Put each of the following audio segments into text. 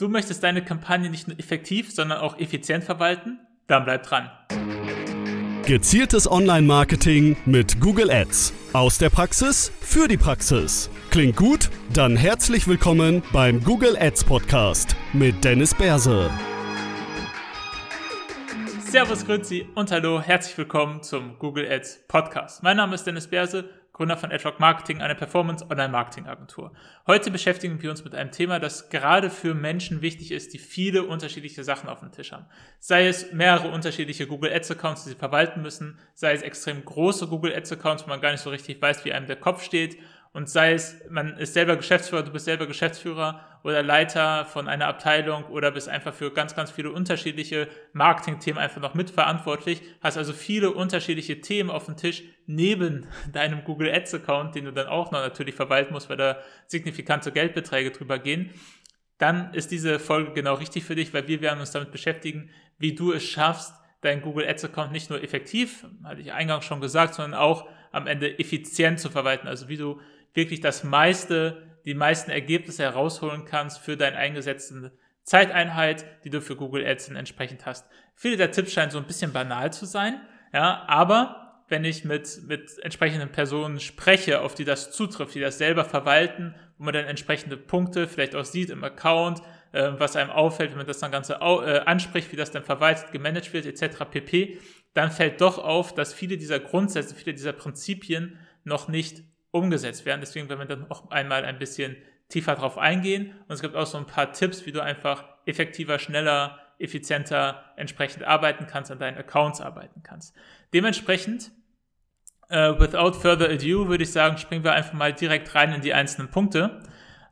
Du möchtest deine Kampagne nicht nur effektiv, sondern auch effizient verwalten? Dann bleib dran. Gezieltes Online-Marketing mit Google Ads. Aus der Praxis für die Praxis. Klingt gut? Dann herzlich willkommen beim Google Ads Podcast mit Dennis Berse. Servus, Grüezi und hallo, herzlich willkommen zum Google Ads Podcast. Mein Name ist Dennis Berse Gründer von AdRock Marketing, einer Performance-Online-Marketing-Agentur. Heute beschäftigen wir uns mit einem Thema, das gerade für Menschen wichtig ist, die viele unterschiedliche Sachen auf dem Tisch haben. Sei es mehrere unterschiedliche Google Ads-Accounts, die sie verwalten müssen, sei es extrem große Google Ads-Accounts, wo man gar nicht so richtig weiß, wie einem der Kopf steht, und sei es, man ist selber Geschäftsführer, du bist selber Geschäftsführer oder Leiter von einer Abteilung oder bist einfach für ganz, ganz viele unterschiedliche Marketing-Themen einfach noch mitverantwortlich, hast also viele unterschiedliche Themen auf dem Tisch neben deinem Google Ads-Account, den du dann auch noch natürlich verwalten musst, weil da signifikante Geldbeträge drüber gehen, dann ist diese Folge genau richtig für dich, weil wir werden uns damit beschäftigen, wie du es schaffst, deinen Google Ads-Account nicht nur effektiv, hatte ich eingangs schon gesagt, sondern auch am Ende effizient zu verwalten. Also wie du wirklich das meiste, die meisten Ergebnisse herausholen kannst für deine eingesetzte Zeiteinheit, die du für Google Ads entsprechend hast. Viele der Tipps scheinen so ein bisschen banal zu sein, ja, aber wenn ich mit, mit entsprechenden Personen spreche, auf die das zutrifft, die das selber verwalten, wo man dann entsprechende Punkte vielleicht auch sieht im Account, äh, was einem auffällt, wenn man das dann Ganze äh, anspricht, wie das dann verwaltet, gemanagt wird, etc. pp., dann fällt doch auf, dass viele dieser Grundsätze, viele dieser Prinzipien noch nicht umgesetzt werden. Deswegen werden wir dann noch einmal ein bisschen tiefer drauf eingehen. Und es gibt auch so ein paar Tipps, wie du einfach effektiver, schneller, effizienter entsprechend arbeiten kannst, an deinen Accounts arbeiten kannst. Dementsprechend, uh, without further ado, würde ich sagen, springen wir einfach mal direkt rein in die einzelnen Punkte.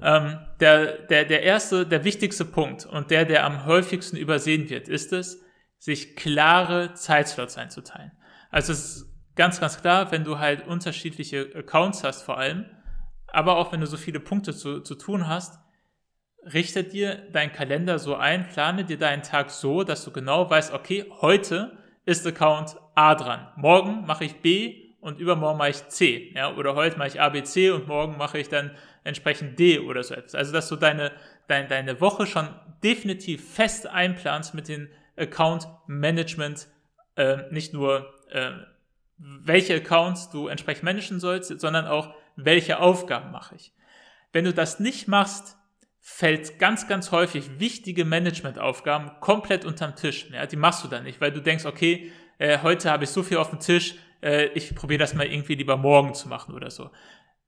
Ähm, der, der, der erste, der wichtigste Punkt und der, der am häufigsten übersehen wird, ist es, sich klare Zeitslots einzuteilen. Also es ganz, ganz klar, wenn du halt unterschiedliche Accounts hast vor allem, aber auch wenn du so viele Punkte zu, zu tun hast, richte dir deinen Kalender so ein, plane dir deinen Tag so, dass du genau weißt, okay, heute ist Account A dran, morgen mache ich B und übermorgen mache ich C, ja, oder heute mache ich A, B, C und morgen mache ich dann entsprechend D oder so etwas. Also, dass du deine, deine, deine Woche schon definitiv fest einplanst mit den Account Management, äh, nicht nur äh, welche Accounts du entsprechend managen sollst, sondern auch, welche Aufgaben mache ich. Wenn du das nicht machst, fällt ganz, ganz häufig wichtige Managementaufgaben komplett unterm Tisch. Ja, die machst du dann nicht, weil du denkst, okay, äh, heute habe ich so viel auf dem Tisch, äh, ich probiere das mal irgendwie lieber morgen zu machen oder so.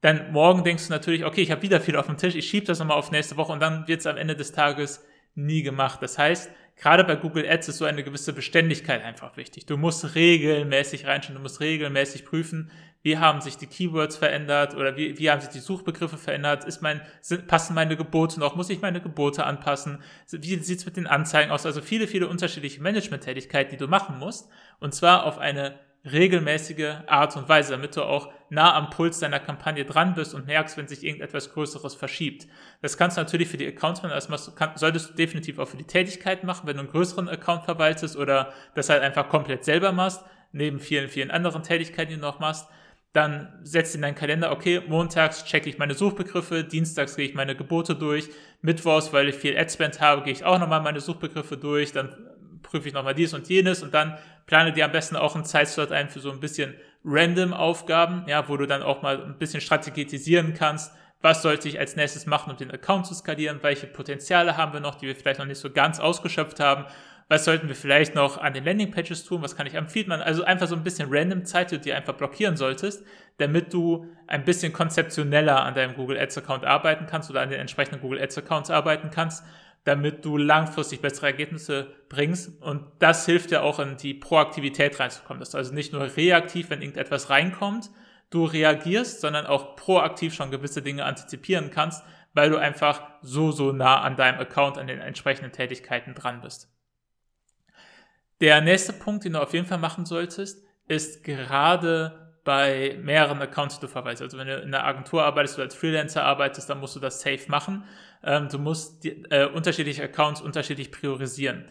Dann morgen denkst du natürlich, okay, ich habe wieder viel auf dem Tisch, ich schiebe das nochmal auf nächste Woche und dann wird es am Ende des Tages nie gemacht. Das heißt, gerade bei Google Ads ist so eine gewisse Beständigkeit einfach wichtig. Du musst regelmäßig reinschauen, du musst regelmäßig prüfen, wie haben sich die Keywords verändert oder wie, wie haben sich die Suchbegriffe verändert? Ist mein, sind, passen meine Gebote noch? Muss ich meine Gebote anpassen? Wie sieht's mit den Anzeigen aus? Also viele, viele unterschiedliche Management-Tätigkeiten, die du machen musst. Und zwar auf eine regelmäßige Art und Weise, damit du auch nah am Puls deiner Kampagne dran bist und merkst, wenn sich irgendetwas Größeres verschiebt. Das kannst du natürlich für die Accounts machen, das solltest du definitiv auch für die Tätigkeit machen, wenn du einen größeren Account verwaltest oder das halt einfach komplett selber machst, neben vielen, vielen anderen Tätigkeiten, die du noch machst. Dann setzt in deinen Kalender, okay, montags checke ich meine Suchbegriffe, dienstags gehe ich meine Gebote durch, mittwochs, weil ich viel Adspend habe, gehe ich auch nochmal meine Suchbegriffe durch, dann prüfe ich nochmal dies und jenes und dann plane dir am besten auch einen Zeitslot ein für so ein bisschen random Aufgaben, ja, wo du dann auch mal ein bisschen strategisieren kannst, was sollte ich als nächstes machen, um den Account zu skalieren, welche Potenziale haben wir noch, die wir vielleicht noch nicht so ganz ausgeschöpft haben, was sollten wir vielleicht noch an den Landingpages tun, was kann ich am Feedman, also einfach so ein bisschen random Zeit, die du dir einfach blockieren solltest, damit du ein bisschen konzeptioneller an deinem Google Ads Account arbeiten kannst oder an den entsprechenden Google Ads Accounts arbeiten kannst damit du langfristig bessere Ergebnisse bringst. Und das hilft dir auch in die Proaktivität reinzukommen, dass du also nicht nur reaktiv, wenn irgendetwas reinkommt, du reagierst, sondern auch proaktiv schon gewisse Dinge antizipieren kannst, weil du einfach so, so nah an deinem Account, an den entsprechenden Tätigkeiten dran bist. Der nächste Punkt, den du auf jeden Fall machen solltest, ist gerade bei mehreren Accounts, du verweist. Also wenn du in einer Agentur arbeitest oder als Freelancer arbeitest, dann musst du das safe machen. Ähm, du musst die, äh, unterschiedliche Accounts unterschiedlich priorisieren.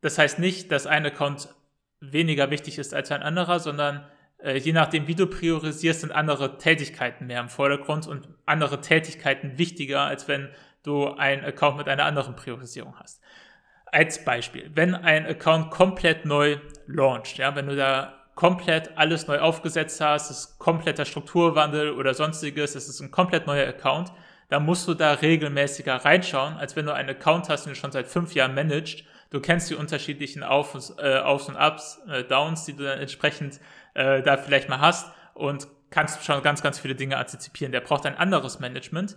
Das heißt nicht, dass ein Account weniger wichtig ist als ein anderer, sondern äh, je nachdem, wie du priorisierst, sind andere Tätigkeiten mehr im Vordergrund und andere Tätigkeiten wichtiger, als wenn du einen Account mit einer anderen Priorisierung hast. Als Beispiel, wenn ein Account komplett neu launcht, ja, wenn du da komplett alles neu aufgesetzt hast, es ist kompletter Strukturwandel oder sonstiges, es ist ein komplett neuer Account, dann musst du da regelmäßiger reinschauen, als wenn du einen Account hast, den du schon seit fünf Jahren managst. Du kennst die unterschiedlichen Auf, äh, Aufs und Ups, äh, Downs, die du dann entsprechend äh, da vielleicht mal hast und kannst schon ganz, ganz viele Dinge antizipieren. Der braucht ein anderes Management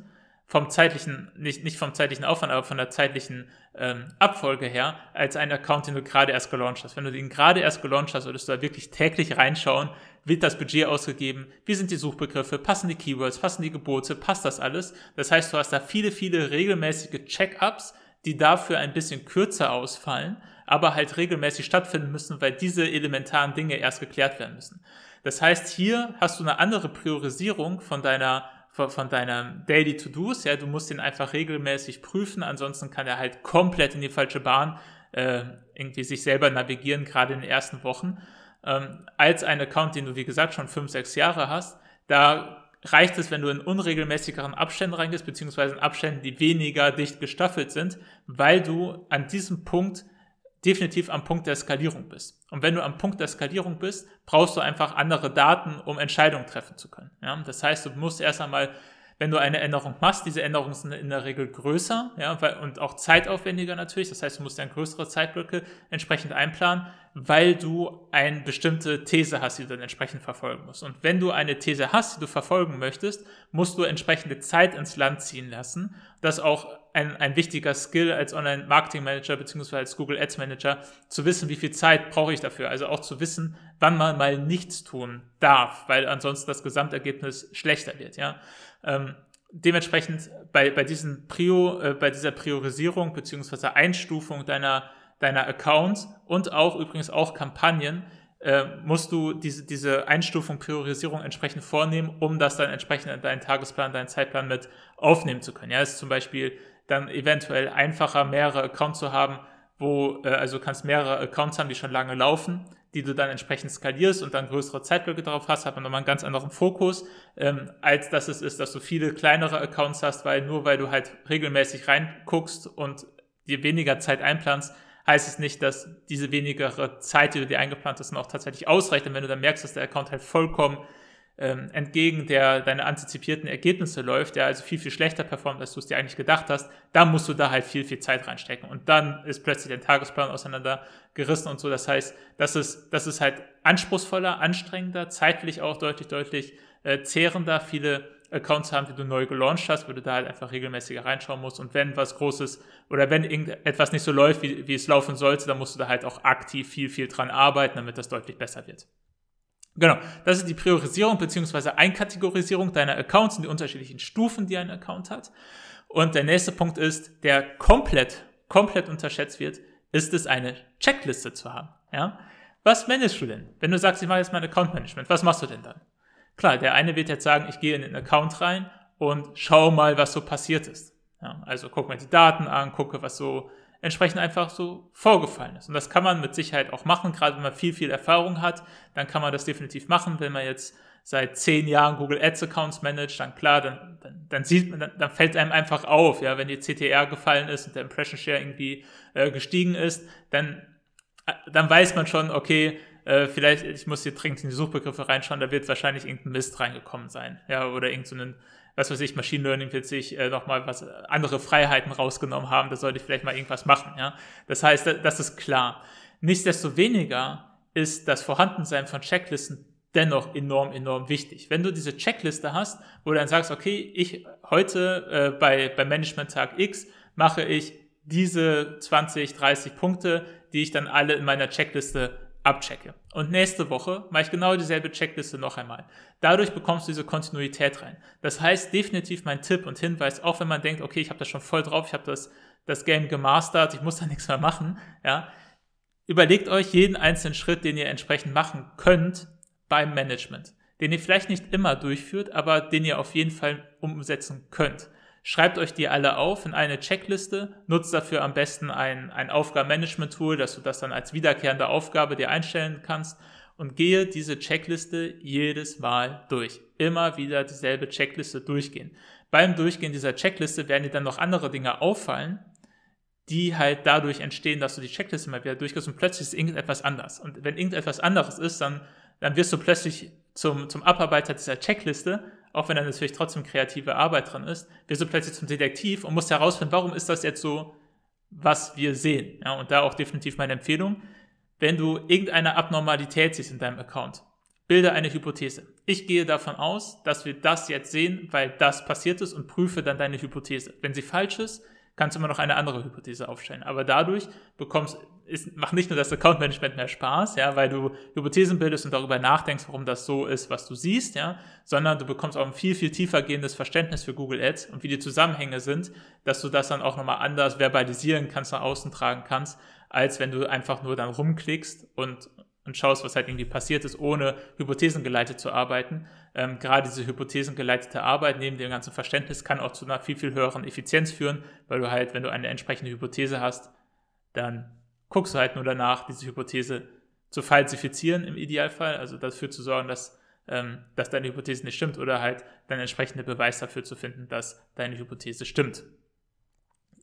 vom zeitlichen, nicht, nicht vom zeitlichen Aufwand, aber von der zeitlichen ähm, Abfolge her, als ein Account, den du gerade erst gelauncht hast. Wenn du den gerade erst gelauncht hast, solltest du da wirklich täglich reinschauen, wird das Budget ausgegeben, wie sind die Suchbegriffe, passen die Keywords, passen die Gebote, passt das alles. Das heißt, du hast da viele, viele regelmäßige Check-ups, die dafür ein bisschen kürzer ausfallen, aber halt regelmäßig stattfinden müssen, weil diese elementaren Dinge erst geklärt werden müssen. Das heißt, hier hast du eine andere Priorisierung von deiner von, deiner Daily To-Dos. Ja, du musst den einfach regelmäßig prüfen, ansonsten kann er halt komplett in die falsche Bahn äh, irgendwie sich selber navigieren, gerade in den ersten Wochen. Ähm, als ein Account, den du wie gesagt schon fünf, sechs Jahre hast, da reicht es, wenn du in unregelmäßigeren Abständen reingehst, beziehungsweise in Abständen, die weniger dicht gestaffelt sind, weil du an diesem Punkt definitiv am Punkt der Skalierung bist. Und wenn du am Punkt der Skalierung bist, brauchst du einfach andere Daten, um Entscheidungen treffen zu können. Ja? Das heißt, du musst erst einmal, wenn du eine Änderung machst, diese Änderungen sind in der Regel größer ja, und auch zeitaufwendiger natürlich. Das heißt, du musst dann größere Zeitblöcke entsprechend einplanen, weil du eine bestimmte These hast, die du dann entsprechend verfolgen musst. Und wenn du eine These hast, die du verfolgen möchtest, musst du entsprechende Zeit ins Land ziehen lassen. Das auch ein, ein wichtiger Skill als Online-Marketing-Manager beziehungsweise als Google Ads Manager, zu wissen, wie viel Zeit brauche ich dafür. Also auch zu wissen, wann man mal nichts tun darf, weil ansonsten das Gesamtergebnis schlechter wird. Ja? Ähm, dementsprechend bei, bei, diesen Prio, äh, bei dieser Priorisierung beziehungsweise Einstufung deiner, deiner Accounts und auch übrigens auch Kampagnen äh, musst du diese, diese Einstufung, Priorisierung entsprechend vornehmen, um das dann entsprechend in deinen Tagesplan, deinen Zeitplan mit aufnehmen zu können. Ja, ist zum Beispiel dann eventuell einfacher, mehrere Accounts zu haben, wo, äh, also kannst mehrere Accounts haben, die schon lange laufen, die du dann entsprechend skalierst und dann größere Zeitblöcke drauf hast, hat man nochmal einen ganz anderen Fokus, ähm, als dass es ist, dass du viele kleinere Accounts hast, weil nur weil du halt regelmäßig reinguckst und dir weniger Zeit einplanst, heißt es nicht, dass diese wenigere Zeit, die du dir eingeplant hast, dann auch tatsächlich ausreicht. Und wenn du dann merkst, dass der Account halt vollkommen ähm, entgegen der deine antizipierten Ergebnisse läuft, der also viel, viel schlechter performt, als du es dir eigentlich gedacht hast, dann musst du da halt viel, viel Zeit reinstecken. Und dann ist plötzlich dein Tagesplan auseinandergerissen und so. Das heißt, das ist, das ist halt anspruchsvoller, anstrengender, zeitlich auch deutlich, deutlich äh, zehrender. Viele Accounts haben, die du neu gelauncht hast, wo du da halt einfach regelmäßiger reinschauen musst. Und wenn was Großes oder wenn irgendetwas nicht so läuft, wie, wie es laufen sollte, dann musst du da halt auch aktiv viel, viel dran arbeiten, damit das deutlich besser wird. Genau, das ist die Priorisierung bzw. Einkategorisierung deiner Accounts in die unterschiedlichen Stufen, die ein Account hat. Und der nächste Punkt ist, der komplett, komplett unterschätzt wird, ist es eine Checkliste zu haben. Ja? Was managst du denn? Wenn du sagst, ich mache jetzt mein Account Management, was machst du denn dann? Klar, der eine wird jetzt sagen, ich gehe in den Account rein und schau mal, was so passiert ist. Ja, also guck mir die Daten an, gucke, was so entsprechend einfach so vorgefallen ist. Und das kann man mit Sicherheit auch machen, gerade wenn man viel, viel Erfahrung hat, dann kann man das definitiv machen. Wenn man jetzt seit zehn Jahren Google Ads Accounts managt, dann klar, dann, dann, dann sieht man, dann, dann fällt einem einfach auf, ja, wenn die CTR gefallen ist und der Impression Share irgendwie äh, gestiegen ist, dann, äh, dann weiß man schon, okay, äh, vielleicht, ich muss hier dringend in die Suchbegriffe reinschauen, da wird wahrscheinlich irgendein Mist reingekommen sein, ja, oder irgendeinen so was weiß ich, Machine Learning sich äh, nochmal was äh, andere Freiheiten rausgenommen haben, da sollte ich vielleicht mal irgendwas machen, ja. Das heißt, das ist klar. Nichtsdestoweniger ist das Vorhandensein von Checklisten dennoch enorm, enorm wichtig. Wenn du diese Checkliste hast, wo du dann sagst, okay, ich heute äh, bei, bei Management-Tag X mache ich diese 20, 30 Punkte, die ich dann alle in meiner Checkliste abchecke. Und nächste Woche mache ich genau dieselbe Checkliste noch einmal. Dadurch bekommst du diese Kontinuität rein. Das heißt, definitiv mein Tipp und Hinweis, auch wenn man denkt, okay, ich habe das schon voll drauf, ich habe das, das Game gemastert, ich muss da nichts mehr machen, ja, überlegt euch jeden einzelnen Schritt, den ihr entsprechend machen könnt beim Management, den ihr vielleicht nicht immer durchführt, aber den ihr auf jeden Fall umsetzen könnt. Schreibt euch die alle auf in eine Checkliste, nutzt dafür am besten ein, ein Aufgabenmanagement-Tool, dass du das dann als wiederkehrende Aufgabe dir einstellen kannst und gehe diese Checkliste jedes Mal durch. Immer wieder dieselbe Checkliste durchgehen. beim Durchgehen dieser Checkliste werden dir dann noch andere Dinge auffallen, die halt dadurch entstehen, dass du die Checkliste mal wieder durchgehst und plötzlich ist irgendetwas anders. Und wenn irgendetwas anderes ist, dann, dann wirst du plötzlich zum, zum Abarbeiter dieser Checkliste, auch wenn da natürlich trotzdem kreative Arbeit dran ist, wirst du plötzlich zum Detektiv und musst herausfinden, warum ist das jetzt so, was wir sehen. Ja, und da auch definitiv meine Empfehlung, wenn du irgendeine Abnormalität siehst in deinem Account, bilde eine Hypothese. Ich gehe davon aus, dass wir das jetzt sehen, weil das passiert ist und prüfe dann deine Hypothese. Wenn sie falsch ist, kannst du immer noch eine andere Hypothese aufstellen. Aber dadurch bekommst, ist, macht nicht nur das Account Management mehr Spaß, ja, weil du Hypothesen bildest und darüber nachdenkst, warum das so ist, was du siehst, ja, sondern du bekommst auch ein viel, viel tiefer gehendes Verständnis für Google Ads und wie die Zusammenhänge sind, dass du das dann auch nochmal anders verbalisieren kannst, nach außen tragen kannst, als wenn du einfach nur dann rumklickst und, und schaust, was halt irgendwie passiert ist, ohne hypothesengeleitet zu arbeiten. Ähm, gerade diese hypothesengeleitete Arbeit neben dem ganzen Verständnis kann auch zu einer viel, viel höheren Effizienz führen, weil du halt, wenn du eine entsprechende Hypothese hast, dann guckst du halt nur danach, diese Hypothese zu falsifizieren im Idealfall, also dafür zu sorgen, dass, ähm, dass deine Hypothese nicht stimmt oder halt dann entsprechende Beweis dafür zu finden, dass deine Hypothese stimmt.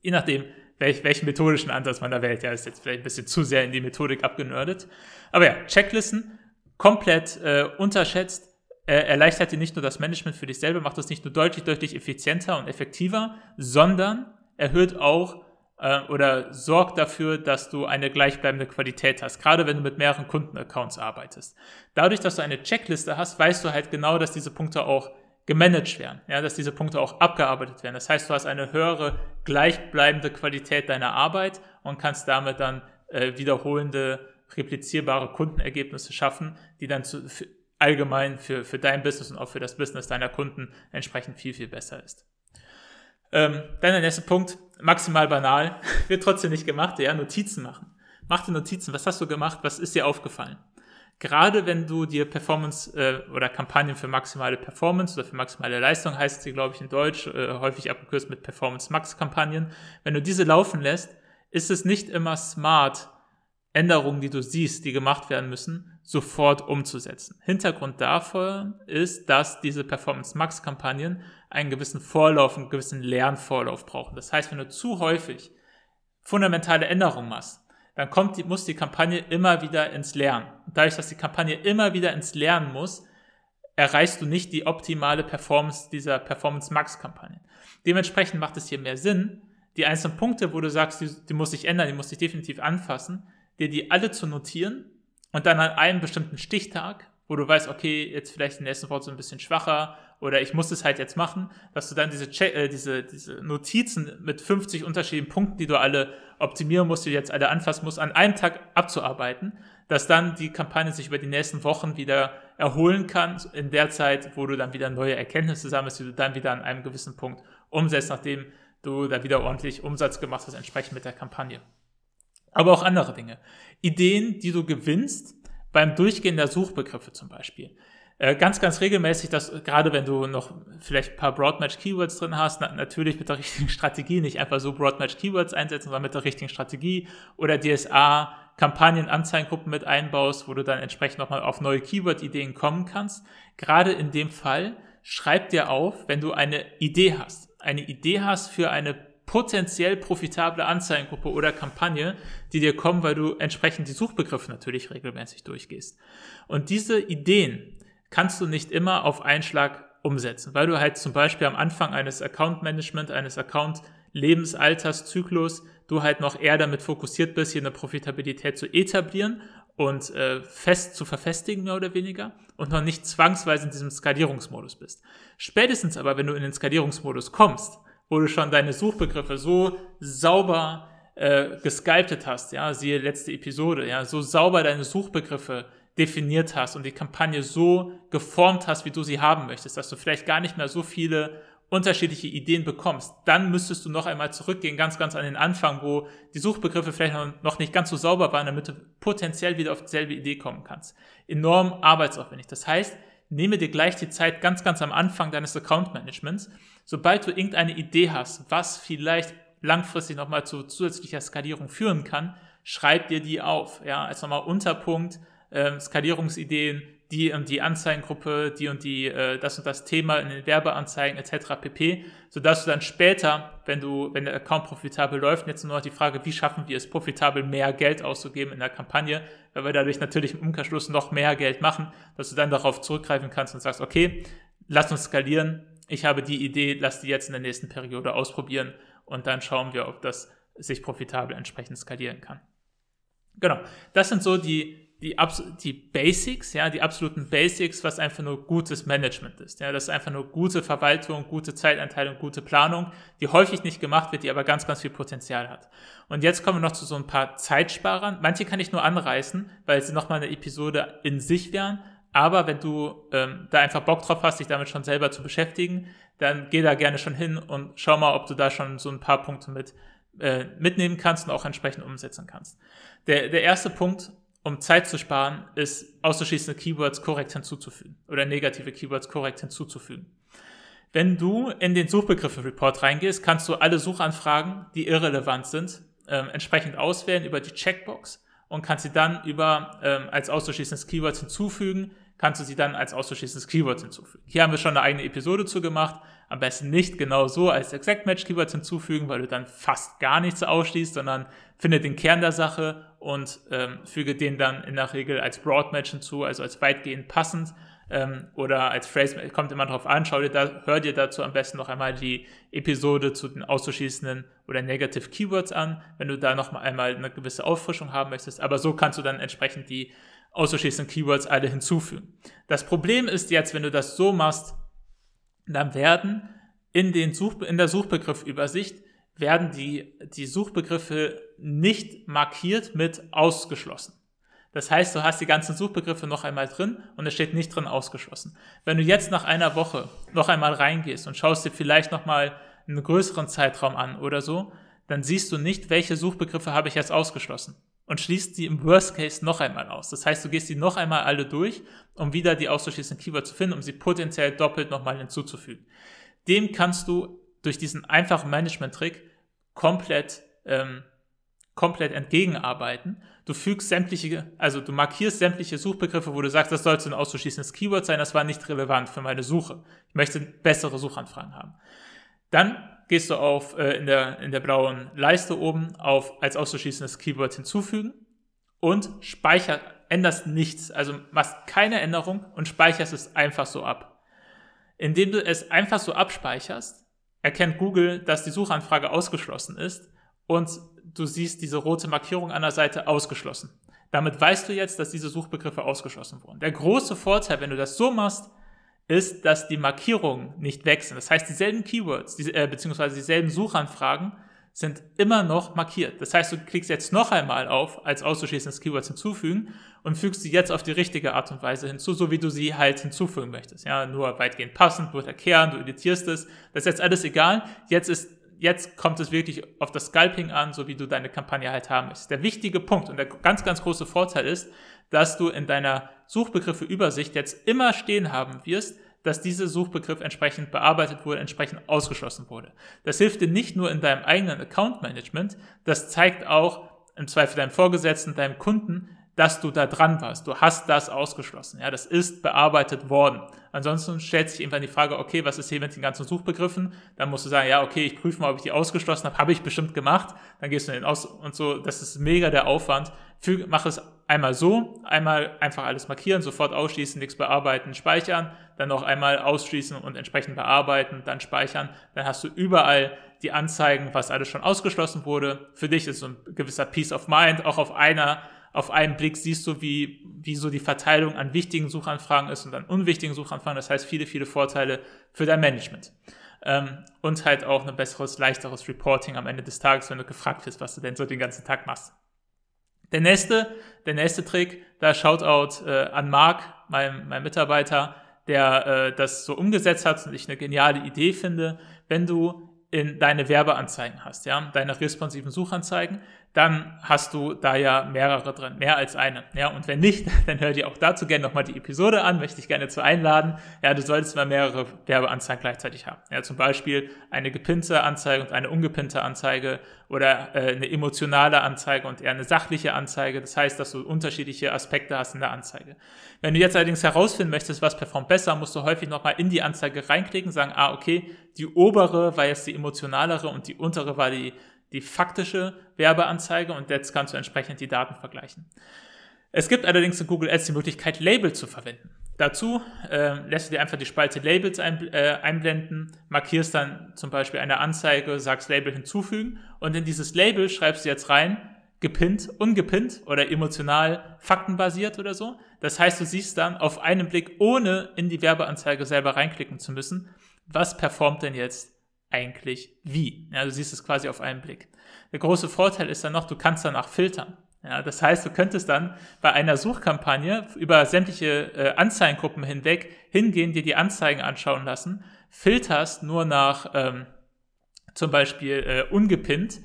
Je nachdem, welch, welchen methodischen Ansatz man da wählt. Ja, ist jetzt vielleicht ein bisschen zu sehr in die Methodik abgenördet. Aber ja, Checklisten komplett äh, unterschätzt. Äh, erleichtert dir nicht nur das Management für dich selber, macht es nicht nur deutlich, deutlich effizienter und effektiver, sondern erhöht auch äh, oder sorgt dafür, dass du eine gleichbleibende Qualität hast, gerade wenn du mit mehreren Kundenaccounts arbeitest. Dadurch, dass du eine Checkliste hast, weißt du halt genau, dass diese Punkte auch gemanagt werden, ja, dass diese Punkte auch abgearbeitet werden. Das heißt, du hast eine höhere gleichbleibende Qualität deiner Arbeit und kannst damit dann äh, wiederholende, replizierbare Kundenergebnisse schaffen, die dann zu, für, allgemein für, für dein Business und auch für das Business deiner Kunden entsprechend viel, viel besser ist. Ähm, dann der nächste Punkt, maximal banal, wird trotzdem nicht gemacht, ja, Notizen machen. Mach dir Notizen, was hast du gemacht, was ist dir aufgefallen? Gerade wenn du dir Performance äh, oder Kampagnen für maximale Performance oder für maximale Leistung heißt sie, glaube ich, in Deutsch, äh, häufig abgekürzt mit Performance Max Kampagnen, wenn du diese laufen lässt, ist es nicht immer smart, Änderungen, die du siehst, die gemacht werden müssen, sofort umzusetzen. Hintergrund davon ist, dass diese Performance Max Kampagnen einen gewissen Vorlauf, einen gewissen Lernvorlauf brauchen. Das heißt, wenn du zu häufig fundamentale Änderungen machst, dann kommt die, muss die Kampagne immer wieder ins Lernen. Und dadurch, dass die Kampagne immer wieder ins Lernen muss, erreichst du nicht die optimale Performance dieser Performance Max Kampagne. Dementsprechend macht es hier mehr Sinn, die einzelnen Punkte, wo du sagst, die, die muss sich ändern, die muss sich definitiv anfassen, dir die alle zu notieren und dann an einem bestimmten Stichtag, wo du weißt, okay, jetzt vielleicht in der nächsten Woche so ein bisschen schwacher oder ich muss es halt jetzt machen, dass du dann diese, Check, äh, diese, diese Notizen mit 50 unterschiedlichen Punkten, die du alle optimieren musst, die du jetzt alle anfassen musst, an einem Tag abzuarbeiten, dass dann die Kampagne sich über die nächsten Wochen wieder erholen kann, in der Zeit, wo du dann wieder neue Erkenntnisse sammelst, die du dann wieder an einem gewissen Punkt umsetzt, nachdem du da wieder ordentlich Umsatz gemacht hast, entsprechend mit der Kampagne. Aber auch andere Dinge. Ideen, die du gewinnst beim Durchgehen der Suchbegriffe zum Beispiel. Äh, ganz, ganz regelmäßig, dass gerade wenn du noch vielleicht ein paar Broadmatch-Keywords drin hast, na, natürlich mit der richtigen Strategie, nicht einfach so Broadmatch-Keywords einsetzen, sondern mit der richtigen Strategie oder DSA, Kampagnen, Anzeigengruppen mit einbaust, wo du dann entsprechend nochmal auf neue Keyword-Ideen kommen kannst. Gerade in dem Fall, schreib dir auf, wenn du eine Idee hast. Eine Idee hast für eine potenziell profitable Anzeigengruppe oder Kampagne, die dir kommen, weil du entsprechend die Suchbegriffe natürlich regelmäßig durchgehst. Und diese Ideen, kannst du nicht immer auf einen Schlag umsetzen, weil du halt zum Beispiel am Anfang eines Account Management, eines Account Lebensalterszyklus, du halt noch eher damit fokussiert bist, hier eine Profitabilität zu etablieren und äh, fest zu verfestigen, mehr oder weniger, und noch nicht zwangsweise in diesem Skalierungsmodus bist. Spätestens aber, wenn du in den Skalierungsmodus kommst, wo du schon deine Suchbegriffe so sauber äh, gesculptet hast, ja, siehe letzte Episode, ja, so sauber deine Suchbegriffe definiert hast und die Kampagne so geformt hast, wie du sie haben möchtest, dass du vielleicht gar nicht mehr so viele unterschiedliche Ideen bekommst, dann müsstest du noch einmal zurückgehen, ganz, ganz an den Anfang, wo die Suchbegriffe vielleicht noch nicht ganz so sauber waren, damit du potenziell wieder auf dieselbe Idee kommen kannst. Enorm arbeitsaufwendig. Das heißt, nehme dir gleich die Zeit ganz, ganz am Anfang deines Account Managements. Sobald du irgendeine Idee hast, was vielleicht langfristig nochmal zu zusätzlicher Skalierung führen kann, schreib dir die auf, ja, als nochmal Unterpunkt, ähm, Skalierungsideen die und die Anzeigengruppe, die und die, äh, das und das Thema in den Werbeanzeigen etc. pp, sodass du dann später, wenn du, wenn der Account profitabel läuft, jetzt nur noch die Frage, wie schaffen wir es profitabel, mehr Geld auszugeben in der Kampagne, weil wir dadurch natürlich im Umkehrschluss noch mehr Geld machen, dass du dann darauf zurückgreifen kannst und sagst, okay, lass uns skalieren, ich habe die Idee, lass die jetzt in der nächsten Periode ausprobieren und dann schauen wir, ob das sich profitabel entsprechend skalieren kann. Genau, das sind so die die, die Basics, ja, die absoluten Basics, was einfach nur gutes Management ist. Ja, das ist einfach nur gute Verwaltung, gute Zeiteinteilung, gute Planung, die häufig nicht gemacht wird, die aber ganz, ganz viel Potenzial hat. Und jetzt kommen wir noch zu so ein paar Zeitsparern. Manche kann ich nur anreißen, weil sie nochmal eine Episode in sich wären. Aber wenn du ähm, da einfach Bock drauf hast, dich damit schon selber zu beschäftigen, dann geh da gerne schon hin und schau mal, ob du da schon so ein paar Punkte mit äh, mitnehmen kannst und auch entsprechend umsetzen kannst. Der, der erste Punkt, um Zeit zu sparen, ist auszuschließende Keywords korrekt hinzuzufügen oder negative Keywords korrekt hinzuzufügen. Wenn du in den Suchbegriffe-Report reingehst, kannst du alle Suchanfragen, die irrelevant sind, ähm, entsprechend auswählen über die Checkbox und kannst sie dann über ähm, als auszuschließendes Keywords hinzufügen, kannst du sie dann als auszuschließendes Keywords hinzufügen. Hier haben wir schon eine eigene Episode zu gemacht. Am besten nicht genau so als Exact Match Keywords hinzufügen, weil du dann fast gar nichts ausschließt, sondern finde den Kern der Sache und ähm, füge den dann in der Regel als Broad Match hinzu, also als weitgehend passend ähm, oder als Phrase, kommt immer drauf an, schau dir da, hör dir dazu am besten noch einmal die Episode zu den auszuschließenden oder Negative Keywords an, wenn du da noch mal einmal eine gewisse Auffrischung haben möchtest. Aber so kannst du dann entsprechend die auszuschließenden Keywords alle hinzufügen. Das Problem ist jetzt, wenn du das so machst, dann werden in, den Such, in der Suchbegriffübersicht werden die, die Suchbegriffe nicht markiert mit ausgeschlossen. Das heißt, du hast die ganzen Suchbegriffe noch einmal drin und es steht nicht drin ausgeschlossen. Wenn du jetzt nach einer Woche noch einmal reingehst und schaust dir vielleicht noch mal einen größeren Zeitraum an oder so, dann siehst du nicht, welche Suchbegriffe habe ich jetzt ausgeschlossen und schließt die im Worst Case noch einmal aus. Das heißt, du gehst die noch einmal alle durch, um wieder die auszuschließenden Keywords zu finden, um sie potenziell doppelt nochmal hinzuzufügen. Dem kannst du durch diesen einfachen Management-Trick komplett, ähm, komplett entgegenarbeiten. Du fügst sämtliche, also du markierst sämtliche Suchbegriffe, wo du sagst, das sollte ein auszuschließendes Keyword sein, das war nicht relevant für meine Suche. Ich möchte bessere Suchanfragen haben. Dann gehst du auf äh, in, der, in der blauen Leiste oben auf als auszuschließendes Keyword hinzufügen und speicher, änderst nichts, also machst keine Änderung und speicherst es einfach so ab. Indem du es einfach so abspeicherst, erkennt Google, dass die Suchanfrage ausgeschlossen ist und du siehst diese rote Markierung an der Seite ausgeschlossen. Damit weißt du jetzt, dass diese Suchbegriffe ausgeschlossen wurden. Der große Vorteil, wenn du das so machst, ist, dass die Markierungen nicht wechseln. Das heißt, dieselben Keywords, die, äh, beziehungsweise dieselben Suchanfragen sind immer noch markiert. Das heißt, du klickst jetzt noch einmal auf, als auszuschließendes Keywords hinzufügen und fügst sie jetzt auf die richtige Art und Weise hinzu, so wie du sie halt hinzufügen möchtest. Ja, nur weitgehend passend, nur erkehren, du editierst es. Das ist jetzt alles egal. Jetzt ist jetzt kommt es wirklich auf das Scalping an, so wie du deine Kampagne halt haben möchtest. Der wichtige Punkt und der ganz, ganz große Vorteil ist, dass du in deiner Suchbegriffe-Übersicht jetzt immer stehen haben wirst, dass dieser Suchbegriff entsprechend bearbeitet wurde, entsprechend ausgeschlossen wurde. Das hilft dir nicht nur in deinem eigenen Account-Management, das zeigt auch im Zweifel deinem Vorgesetzten, deinem Kunden, dass du da dran warst. Du hast das ausgeschlossen. Ja, das ist bearbeitet worden. Ansonsten stellt sich irgendwann die Frage, okay, was ist hier mit den ganzen Suchbegriffen? Dann musst du sagen, ja, okay, ich prüfe mal, ob ich die ausgeschlossen habe. Habe ich bestimmt gemacht. Dann gehst du in den Aus und so. Das ist mega der Aufwand. Füge, mach es einmal so, einmal einfach alles markieren, sofort ausschließen, nichts bearbeiten, speichern, dann noch einmal ausschließen und entsprechend bearbeiten, dann speichern. Dann hast du überall die Anzeigen, was alles schon ausgeschlossen wurde. Für dich ist so ein gewisser Peace of Mind, auch auf einer auf einen Blick siehst du, wie, wie so die Verteilung an wichtigen Suchanfragen ist und an unwichtigen Suchanfragen. Das heißt, viele, viele Vorteile für dein Management. Ähm, und halt auch ein besseres, leichteres Reporting am Ende des Tages, wenn du gefragt wirst, was du denn so den ganzen Tag machst. Der nächste, der nächste Trick, da Shoutout äh, an Marc, mein, mein Mitarbeiter, der äh, das so umgesetzt hat und ich eine geniale Idee finde. Wenn du in deine Werbeanzeigen hast, ja, deine responsiven Suchanzeigen, dann hast du da ja mehrere drin, mehr als eine. Ja, und wenn nicht, dann hör dir auch dazu gerne nochmal die Episode an, möchte ich gerne zu einladen. Ja, du solltest mal mehrere Werbeanzeigen gleichzeitig haben. Ja, zum Beispiel eine gepinnte Anzeige und eine ungepinnte Anzeige oder äh, eine emotionale Anzeige und eher eine sachliche Anzeige. Das heißt, dass du unterschiedliche Aspekte hast in der Anzeige. Wenn du jetzt allerdings herausfinden möchtest, was performt besser, musst du häufig nochmal in die Anzeige reinklicken, sagen, ah, okay, die obere war jetzt die emotionalere und die untere war die, die faktische Werbeanzeige und jetzt kannst du entsprechend die Daten vergleichen. Es gibt allerdings in Google Ads die Möglichkeit, Label zu verwenden. Dazu äh, lässt du dir einfach die Spalte Labels ein, äh, einblenden, markierst dann zum Beispiel eine Anzeige, sagst Label hinzufügen und in dieses Label schreibst du jetzt rein, gepinnt, ungepinnt oder emotional faktenbasiert oder so. Das heißt, du siehst dann auf einen Blick, ohne in die Werbeanzeige selber reinklicken zu müssen, was performt denn jetzt eigentlich wie. Ja, du siehst es quasi auf einen Blick. Der große Vorteil ist dann noch, du kannst danach filtern. Ja, das heißt, du könntest dann bei einer Suchkampagne über sämtliche äh, Anzeigengruppen hinweg hingehen, dir die Anzeigen anschauen lassen, filterst nur nach ähm, zum Beispiel äh, ungepinnt,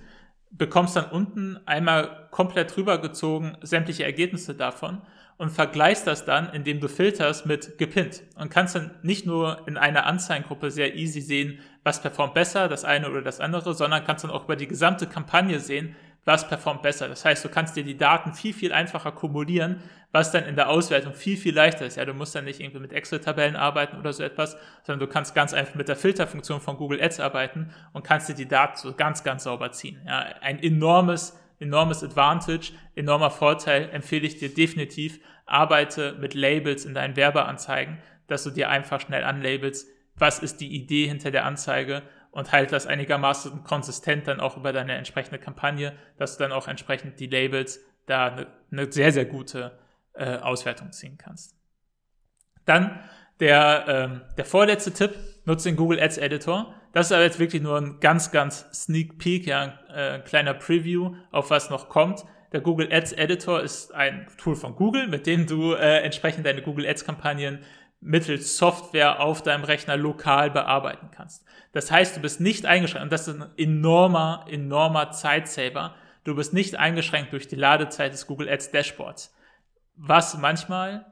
bekommst dann unten einmal komplett rübergezogen sämtliche Ergebnisse davon und vergleichst das dann, indem du filterst mit gepinnt und kannst dann nicht nur in einer Anzeigengruppe sehr easy sehen, was performt besser, das eine oder das andere, sondern kannst dann auch über die gesamte Kampagne sehen, was performt besser. Das heißt, du kannst dir die Daten viel, viel einfacher kumulieren, was dann in der Auswertung viel, viel leichter ist. Ja, du musst dann nicht irgendwie mit Excel-Tabellen arbeiten oder so etwas, sondern du kannst ganz einfach mit der Filterfunktion von Google Ads arbeiten und kannst dir die Daten so ganz, ganz sauber ziehen. Ja, ein enormes, enormes Advantage, enormer Vorteil empfehle ich dir definitiv. Arbeite mit Labels in deinen Werbeanzeigen, dass du dir einfach schnell anlabelst, was ist die Idee hinter der Anzeige und halt das einigermaßen konsistent dann auch über deine entsprechende Kampagne, dass du dann auch entsprechend die Labels da eine, eine sehr, sehr gute äh, Auswertung ziehen kannst. Dann der, ähm, der vorletzte Tipp, nutze den Google Ads Editor. Das ist aber jetzt wirklich nur ein ganz, ganz Sneak Peek, ja, ein äh, kleiner Preview auf was noch kommt. Der Google Ads Editor ist ein Tool von Google, mit dem du äh, entsprechend deine Google Ads Kampagnen mittels Software auf deinem Rechner lokal bearbeiten kannst. Das heißt, du bist nicht eingeschränkt, und das ist ein enormer, enormer Zeitsaver. Du bist nicht eingeschränkt durch die Ladezeit des Google Ads Dashboards, was manchmal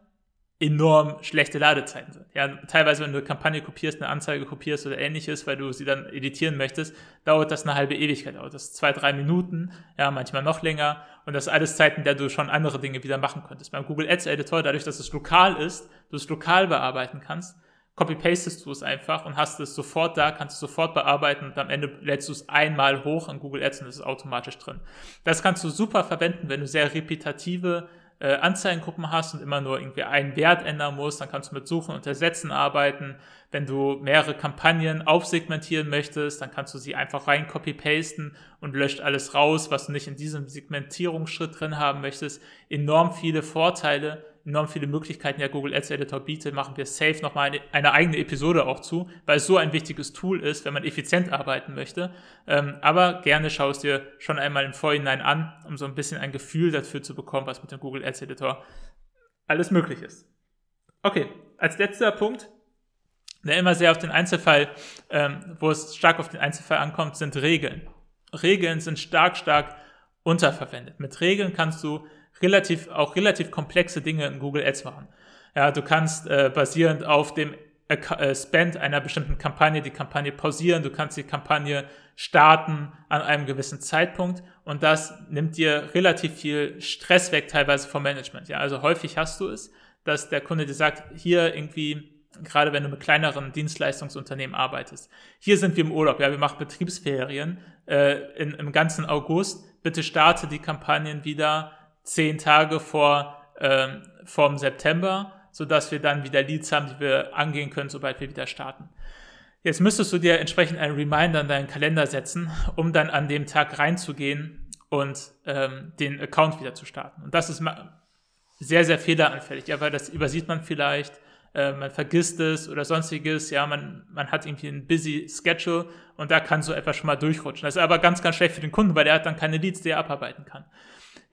enorm schlechte Ladezeiten sind. Ja, teilweise, wenn du eine Kampagne kopierst, eine Anzeige kopierst oder ähnliches, weil du sie dann editieren möchtest, dauert das eine halbe Ewigkeit, dauert das zwei, drei Minuten, ja, manchmal noch länger. Und das alles Zeiten, in der du schon andere Dinge wieder machen könntest. Beim Google Ads Editor, dadurch, dass es lokal ist, du es lokal bearbeiten kannst, copy-pastest du es einfach und hast es sofort da, kannst es sofort bearbeiten und am Ende lädst du es einmal hoch an Google Ads und es ist automatisch drin. Das kannst du super verwenden, wenn du sehr repetitive äh, Anzeigengruppen hast und immer nur irgendwie einen Wert ändern musst, dann kannst du mit Suchen und Ersetzen arbeiten. Wenn du mehrere Kampagnen aufsegmentieren möchtest, dann kannst du sie einfach rein copy-pasten und löscht alles raus, was du nicht in diesem Segmentierungsschritt drin haben möchtest. Enorm viele Vorteile enorm viele Möglichkeiten der Google Ads Editor bietet, machen wir safe nochmal eine, eine eigene Episode auch zu, weil es so ein wichtiges Tool ist, wenn man effizient arbeiten möchte. Ähm, aber gerne schau es dir schon einmal im Vorhinein an, um so ein bisschen ein Gefühl dafür zu bekommen, was mit dem Google Ads Editor alles möglich ist. Okay, als letzter Punkt, der immer sehr auf den Einzelfall, ähm, wo es stark auf den Einzelfall ankommt, sind Regeln. Regeln sind stark, stark unterverwendet. Mit Regeln kannst du relativ, auch relativ komplexe Dinge in Google Ads machen. Ja, du kannst äh, basierend auf dem äh, Spend einer bestimmten Kampagne die Kampagne pausieren, du kannst die Kampagne starten an einem gewissen Zeitpunkt und das nimmt dir relativ viel Stress weg, teilweise vom Management. Ja, also häufig hast du es, dass der Kunde dir sagt, hier irgendwie, gerade wenn du mit kleineren Dienstleistungsunternehmen arbeitest, hier sind wir im Urlaub, ja, wir machen Betriebsferien äh, in, im ganzen August, bitte starte die Kampagnen wieder zehn Tage vor ähm, vom September, sodass wir dann wieder Leads haben, die wir angehen können, sobald wir wieder starten. Jetzt müsstest du dir entsprechend einen Reminder in deinen Kalender setzen, um dann an dem Tag reinzugehen und ähm, den Account wieder zu starten. Und das ist sehr, sehr fehleranfällig, ja, weil das übersieht man vielleicht, äh, man vergisst es oder sonstiges, ja, man, man hat irgendwie ein busy Schedule und da kann so etwas schon mal durchrutschen. Das ist aber ganz, ganz schlecht für den Kunden, weil er hat dann keine Leads, die er abarbeiten kann.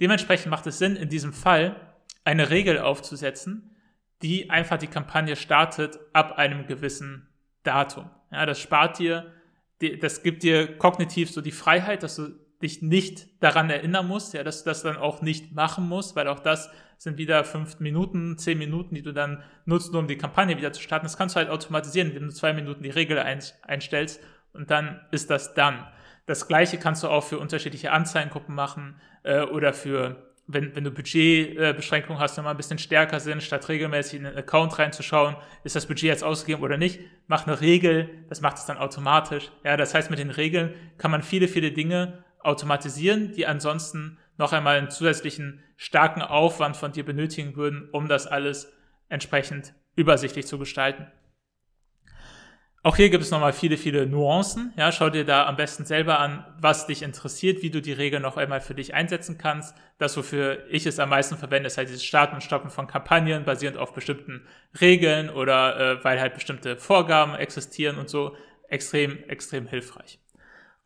Dementsprechend macht es Sinn, in diesem Fall eine Regel aufzusetzen, die einfach die Kampagne startet ab einem gewissen Datum. Ja, das spart dir, das gibt dir kognitiv so die Freiheit, dass du dich nicht daran erinnern musst, ja, dass du das dann auch nicht machen musst, weil auch das sind wieder fünf Minuten, zehn Minuten, die du dann nutzt, nur um die Kampagne wieder zu starten. Das kannst du halt automatisieren, indem du zwei Minuten die Regel einstellst und dann ist das dann. Das gleiche kannst du auch für unterschiedliche Anzeigengruppen machen äh, oder für, wenn, wenn du Budgetbeschränkungen äh, hast, nochmal ein bisschen stärker sind, statt regelmäßig in einen Account reinzuschauen, ist das Budget jetzt ausgegeben oder nicht, mach eine Regel, das macht es dann automatisch. Ja, das heißt, mit den Regeln kann man viele, viele Dinge automatisieren, die ansonsten noch einmal einen zusätzlichen starken Aufwand von dir benötigen würden, um das alles entsprechend übersichtlich zu gestalten. Auch hier gibt es nochmal viele, viele Nuancen. Ja, schau dir da am besten selber an, was dich interessiert, wie du die Regeln noch einmal für dich einsetzen kannst. Das, wofür ich es am meisten verwende, ist halt dieses Starten und Stoppen von Kampagnen basierend auf bestimmten Regeln oder äh, weil halt bestimmte Vorgaben existieren und so. Extrem, extrem hilfreich.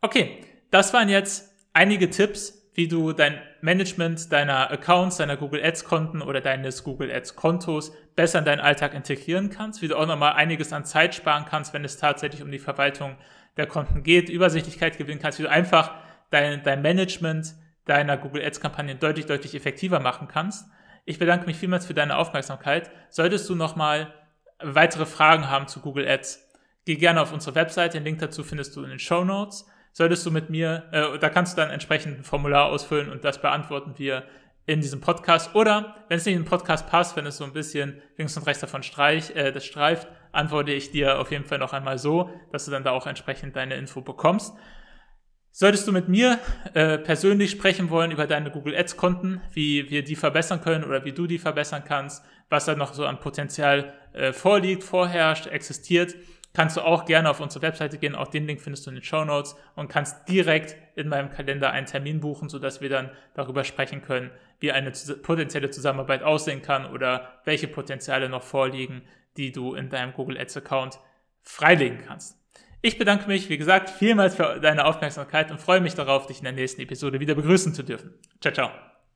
Okay, das waren jetzt einige Tipps, wie du dein Management deiner Accounts, deiner Google Ads Konten oder deines Google Ads Kontos besser in deinen Alltag integrieren kannst, wie du auch nochmal einiges an Zeit sparen kannst, wenn es tatsächlich um die Verwaltung der Konten geht, Übersichtlichkeit gewinnen kannst, wie du einfach dein, dein Management deiner Google Ads Kampagnen deutlich, deutlich effektiver machen kannst. Ich bedanke mich vielmals für deine Aufmerksamkeit. Solltest du nochmal weitere Fragen haben zu Google Ads, geh gerne auf unsere Webseite. Den Link dazu findest du in den Show Notes solltest du mit mir, äh, da kannst du dann entsprechend ein Formular ausfüllen und das beantworten wir in diesem Podcast. Oder wenn es nicht in den Podcast passt, wenn es so ein bisschen links und rechts davon streich, äh, das streift, antworte ich dir auf jeden Fall noch einmal so, dass du dann da auch entsprechend deine Info bekommst. Solltest du mit mir äh, persönlich sprechen wollen über deine Google Ads Konten, wie wir die verbessern können oder wie du die verbessern kannst, was da noch so an Potenzial äh, vorliegt, vorherrscht, existiert, kannst du auch gerne auf unsere Webseite gehen. Auch den Link findest du in den Show Notes und kannst direkt in meinem Kalender einen Termin buchen, sodass wir dann darüber sprechen können, wie eine potenzielle Zusammenarbeit aussehen kann oder welche Potenziale noch vorliegen, die du in deinem Google Ads Account freilegen kannst. Ich bedanke mich, wie gesagt, vielmals für deine Aufmerksamkeit und freue mich darauf, dich in der nächsten Episode wieder begrüßen zu dürfen. Ciao, ciao.